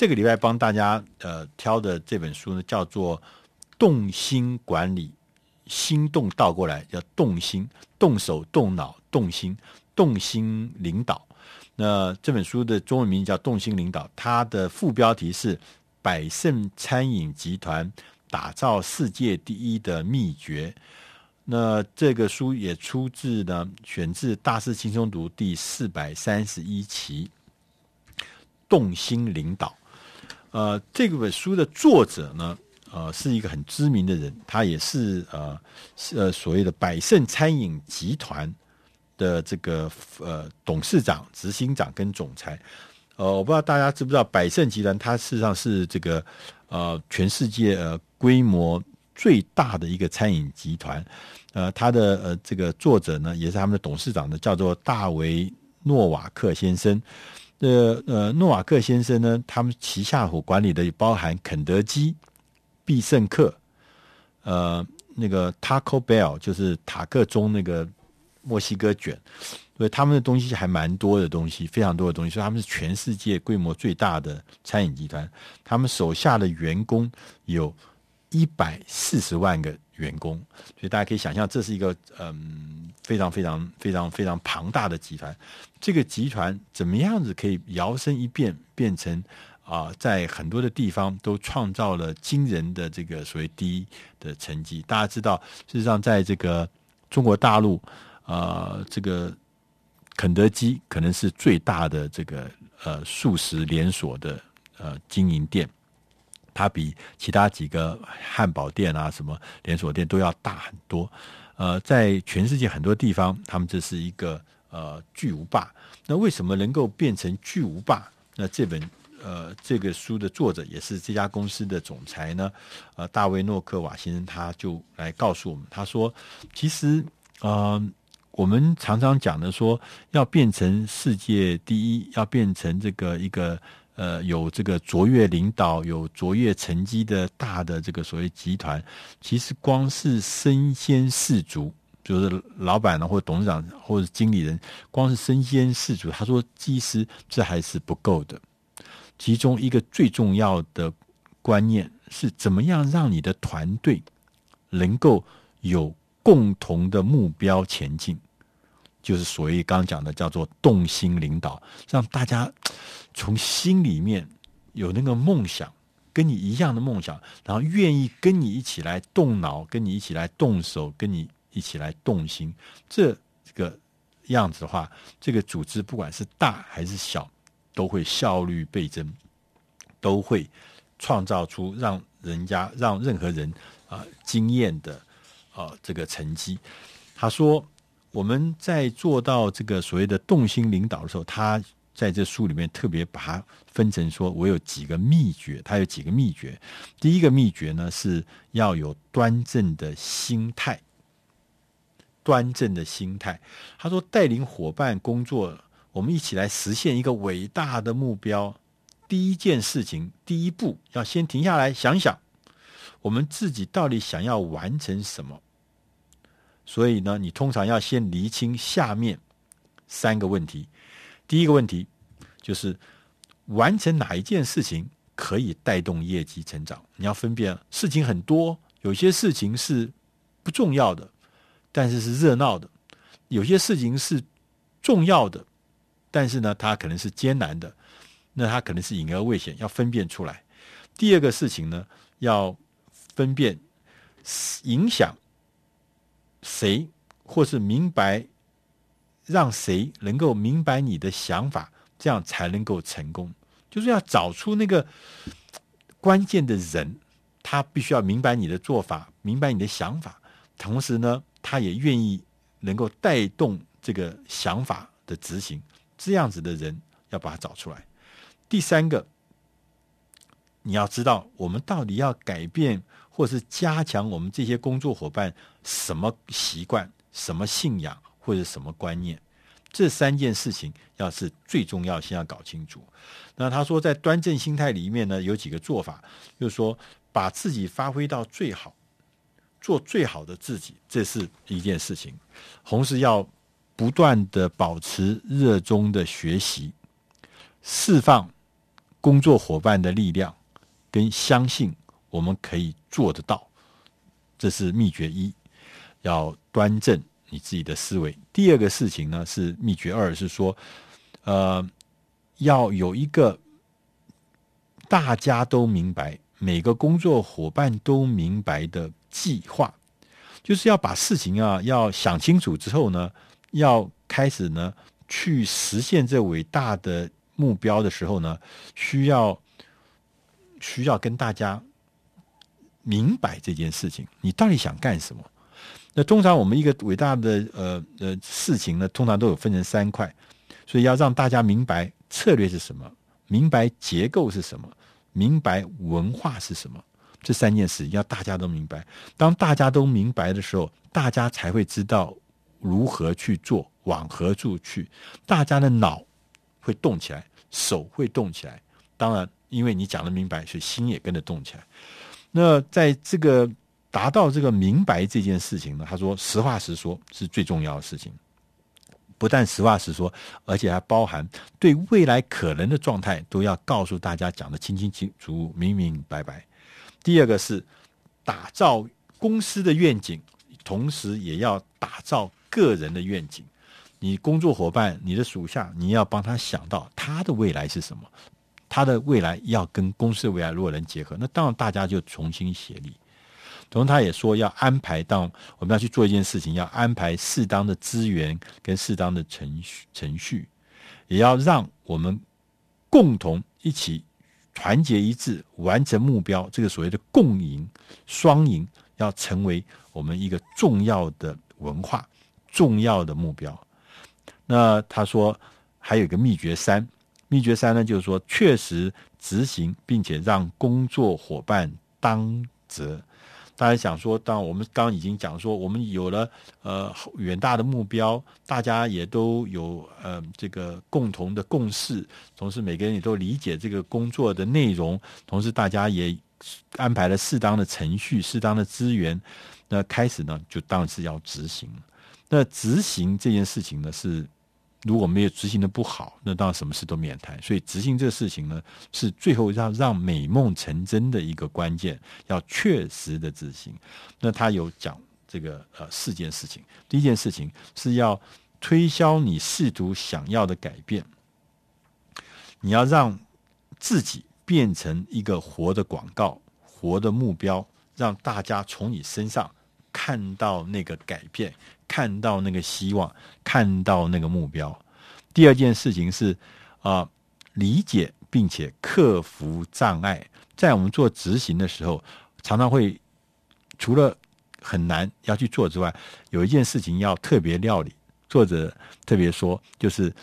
这个礼拜帮大家呃挑的这本书呢，叫做《动心管理》，心动倒过来叫动心，动手动脑动心，动心领导。那这本书的中文名叫《动心领导》，它的副标题是《百胜餐饮集团打造世界第一的秘诀》。那这个书也出自呢，选自《大师轻松读》第四百三十一期，《动心领导》。呃，这个本书的作者呢，呃，是一个很知名的人，他也是呃呃所谓的百胜餐饮集团。的这个呃董事长、执行长跟总裁，呃，我不知道大家知不知道，百胜集团它事实上是这个呃全世界呃规模最大的一个餐饮集团，呃，他的呃这个作者呢也是他们的董事长呢，叫做大维诺瓦克先生。呃呃，诺瓦克先生呢，他们旗下所管理的包含肯德基、必胜客，呃，那个 Taco Bell 就是塔克中那个。墨西哥卷，所以他们的东西还蛮多的东西，非常多的东西，所以他们是全世界规模最大的餐饮集团。他们手下的员工有一百四十万个员工，所以大家可以想象，这是一个嗯非常非常非常非常庞大的集团。这个集团怎么样子可以摇身一变，变成啊、在很多的地方都创造了惊人的这个所谓第一的成绩？大家知道，事实上在这个中国大陆。呃，这个肯德基可能是最大的这个呃素食连锁的呃经营店，它比其他几个汉堡店啊什么连锁店都要大很多。呃，在全世界很多地方，他们这是一个呃巨无霸。那为什么能够变成巨无霸？那这本呃这个书的作者也是这家公司的总裁呢？呃，大卫诺克瓦先生他就来告诉我们，他说，其实呃。我们常常讲的说，要变成世界第一，要变成这个一个呃有这个卓越领导、有卓越成绩的大的这个所谓集团，其实光是身先士卒，就是老板呢，或董事长或者经理人，光是身先士卒，他说，其实这还是不够的。其中一个最重要的观念是，怎么样让你的团队能够有。共同的目标前进，就是所谓刚讲的叫做动心领导，让大家从心里面有那个梦想，跟你一样的梦想，然后愿意跟你一起来动脑，跟你一起来动手，跟你一起来动心。这个样子的话，这个组织不管是大还是小，都会效率倍增，都会创造出让人家让任何人啊惊艳的。啊，这个成绩，他说我们在做到这个所谓的动心领导的时候，他在这书里面特别把它分成说，我有几个秘诀，他有几个秘诀。第一个秘诀呢，是要有端正的心态，端正的心态。他说，带领伙伴工作，我们一起来实现一个伟大的目标。第一件事情，第一步，要先停下来想想。我们自己到底想要完成什么？所以呢，你通常要先厘清下面三个问题。第一个问题就是完成哪一件事情可以带动业绩成长？你要分辨事情很多，有些事情是不重要的，但是是热闹的；有些事情是重要的，但是呢，它可能是艰难的，那它可能是隐而未显，要分辨出来。第二个事情呢，要分辨影响谁，或是明白让谁能够明白你的想法，这样才能够成功。就是要找出那个关键的人，他必须要明白你的做法，明白你的想法，同时呢，他也愿意能够带动这个想法的执行。这样子的人要把他找出来。第三个，你要知道，我们到底要改变。或是加强我们这些工作伙伴什么习惯、什么信仰或者什么观念，这三件事情要是最重要，先要搞清楚。那他说，在端正心态里面呢，有几个做法，就是说把自己发挥到最好，做最好的自己，这是一件事情。同时要不断的保持热衷的学习，释放工作伙伴的力量，跟相信我们可以做得到，这是秘诀一，要端正你自己的思维。第二个事情呢，是秘诀二，是说，呃，要有一个大家都明白，每个工作伙伴都明白的计划，就是要把事情啊要想清楚之后呢，要开始呢。去实现这伟大的目标的时候呢，需要需要跟大家明白这件事情，你到底想干什么？那通常我们一个伟大的呃呃事情呢，通常都有分成三块，所以要让大家明白策略是什么，明白结构是什么，明白文化是什么，这三件事要大家都明白。当大家都明白的时候，大家才会知道如何去做。往何处去？大家的脑会动起来，手会动起来。当然，因为你讲得明白，所以心也跟着动起来。那在这个达到这个明白这件事情呢，他说实话实说是最重要的事情。不但实话实说，而且还包含对未来可能的状态都要告诉大家，讲得清清楚楚、明明白白。第二个是打造公司的愿景，同时也要打造个人的愿景。你工作伙伴，你的属下，你要帮他想到他的未来是什么？他的未来要跟公司的未来如果能结合，那当然大家就同心协力。同时，他也说要安排到我们要去做一件事情，要安排适当的资源跟适当的程序程序，也要让我们共同一起团结一致完成目标。这个所谓的共赢双赢，要成为我们一个重要的文化、重要的目标。那他说还有一个秘诀三，秘诀三呢，就是说确实执行，并且让工作伙伴当责。大家想说，当我们刚刚已经讲说，我们有了呃远大的目标，大家也都有呃这个共同的共识，同时每个人也都理解这个工作的内容，同时大家也安排了适当的程序、适当的资源。那开始呢，就当然是要执行。那执行这件事情呢，是。如果没有执行的不好，那当然什么事都免谈。所以执行这个事情呢，是最后要让美梦成真的一个关键，要确实的执行。那他有讲这个呃四件事情。第一件事情是要推销你试图想要的改变，你要让自己变成一个活的广告、活的目标，让大家从你身上看到那个改变。看到那个希望，看到那个目标。第二件事情是啊、理解并且克服障碍。在我们做执行的时候，常常会除了很难要去做之外，有一件事情要特别料理。作者特别说，就是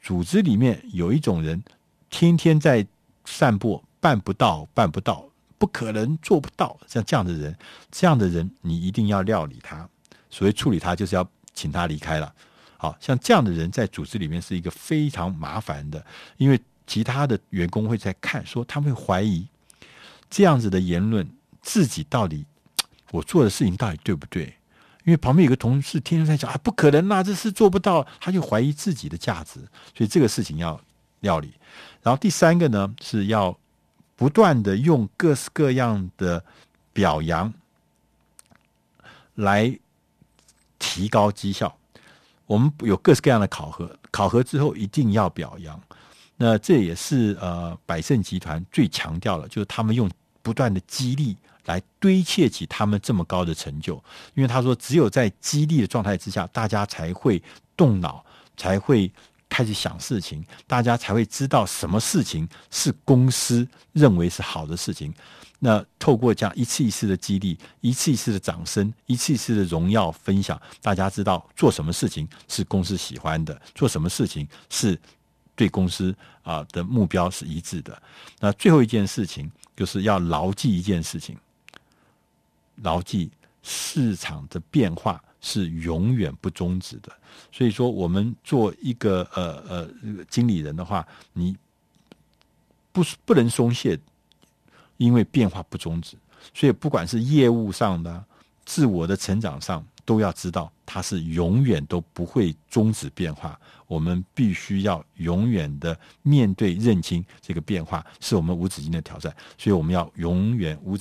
组织里面有一种人，天天在散播，办不到，办不到，不可能做不到。像这样的人，这样的人，你一定要料理他。所谓处理他，就是要请他离开了。好像这样的人在组织里面是一个非常麻烦的，因为其他的员工会在看，说他们会怀疑这样子的言论，自己到底我做的事情到底对不对？因为旁边有个同事天天在讲啊，不可能啊，这事做不到，他就怀疑自己的价值，所以这个事情要料理。然后第三个呢，是要不断的用各式各样的表扬来。提高绩效，我们有各式各样的考核，考核之后一定要表扬。那这也是呃百胜集团最强调的，就是他们用不断的激励来堆砌起他们这么高的成就。因为他说，只有在激励的状态之下，大家才会动脑，才会开始想事情，大家才会知道什么事情是公司认为是好的事情。那透过这样一次一次的激励，一次一次的掌声，一次一次的荣耀分享，大家知道做什么事情是公司喜欢的，做什么事情是对公司啊的目标是一致的。那最后一件事情就是要牢记一件事情，牢记市场的变化是永远不终止的。所以说，我们做一个呃呃经理人的话，你不不能松懈。因为变化不终止，所以不管是业务上的、自我的成长上，都要知道，它是永远都不会终止变化。我们必须要永远的面对、认清这个变化，是我们无止境的挑战。所以，我们要永远无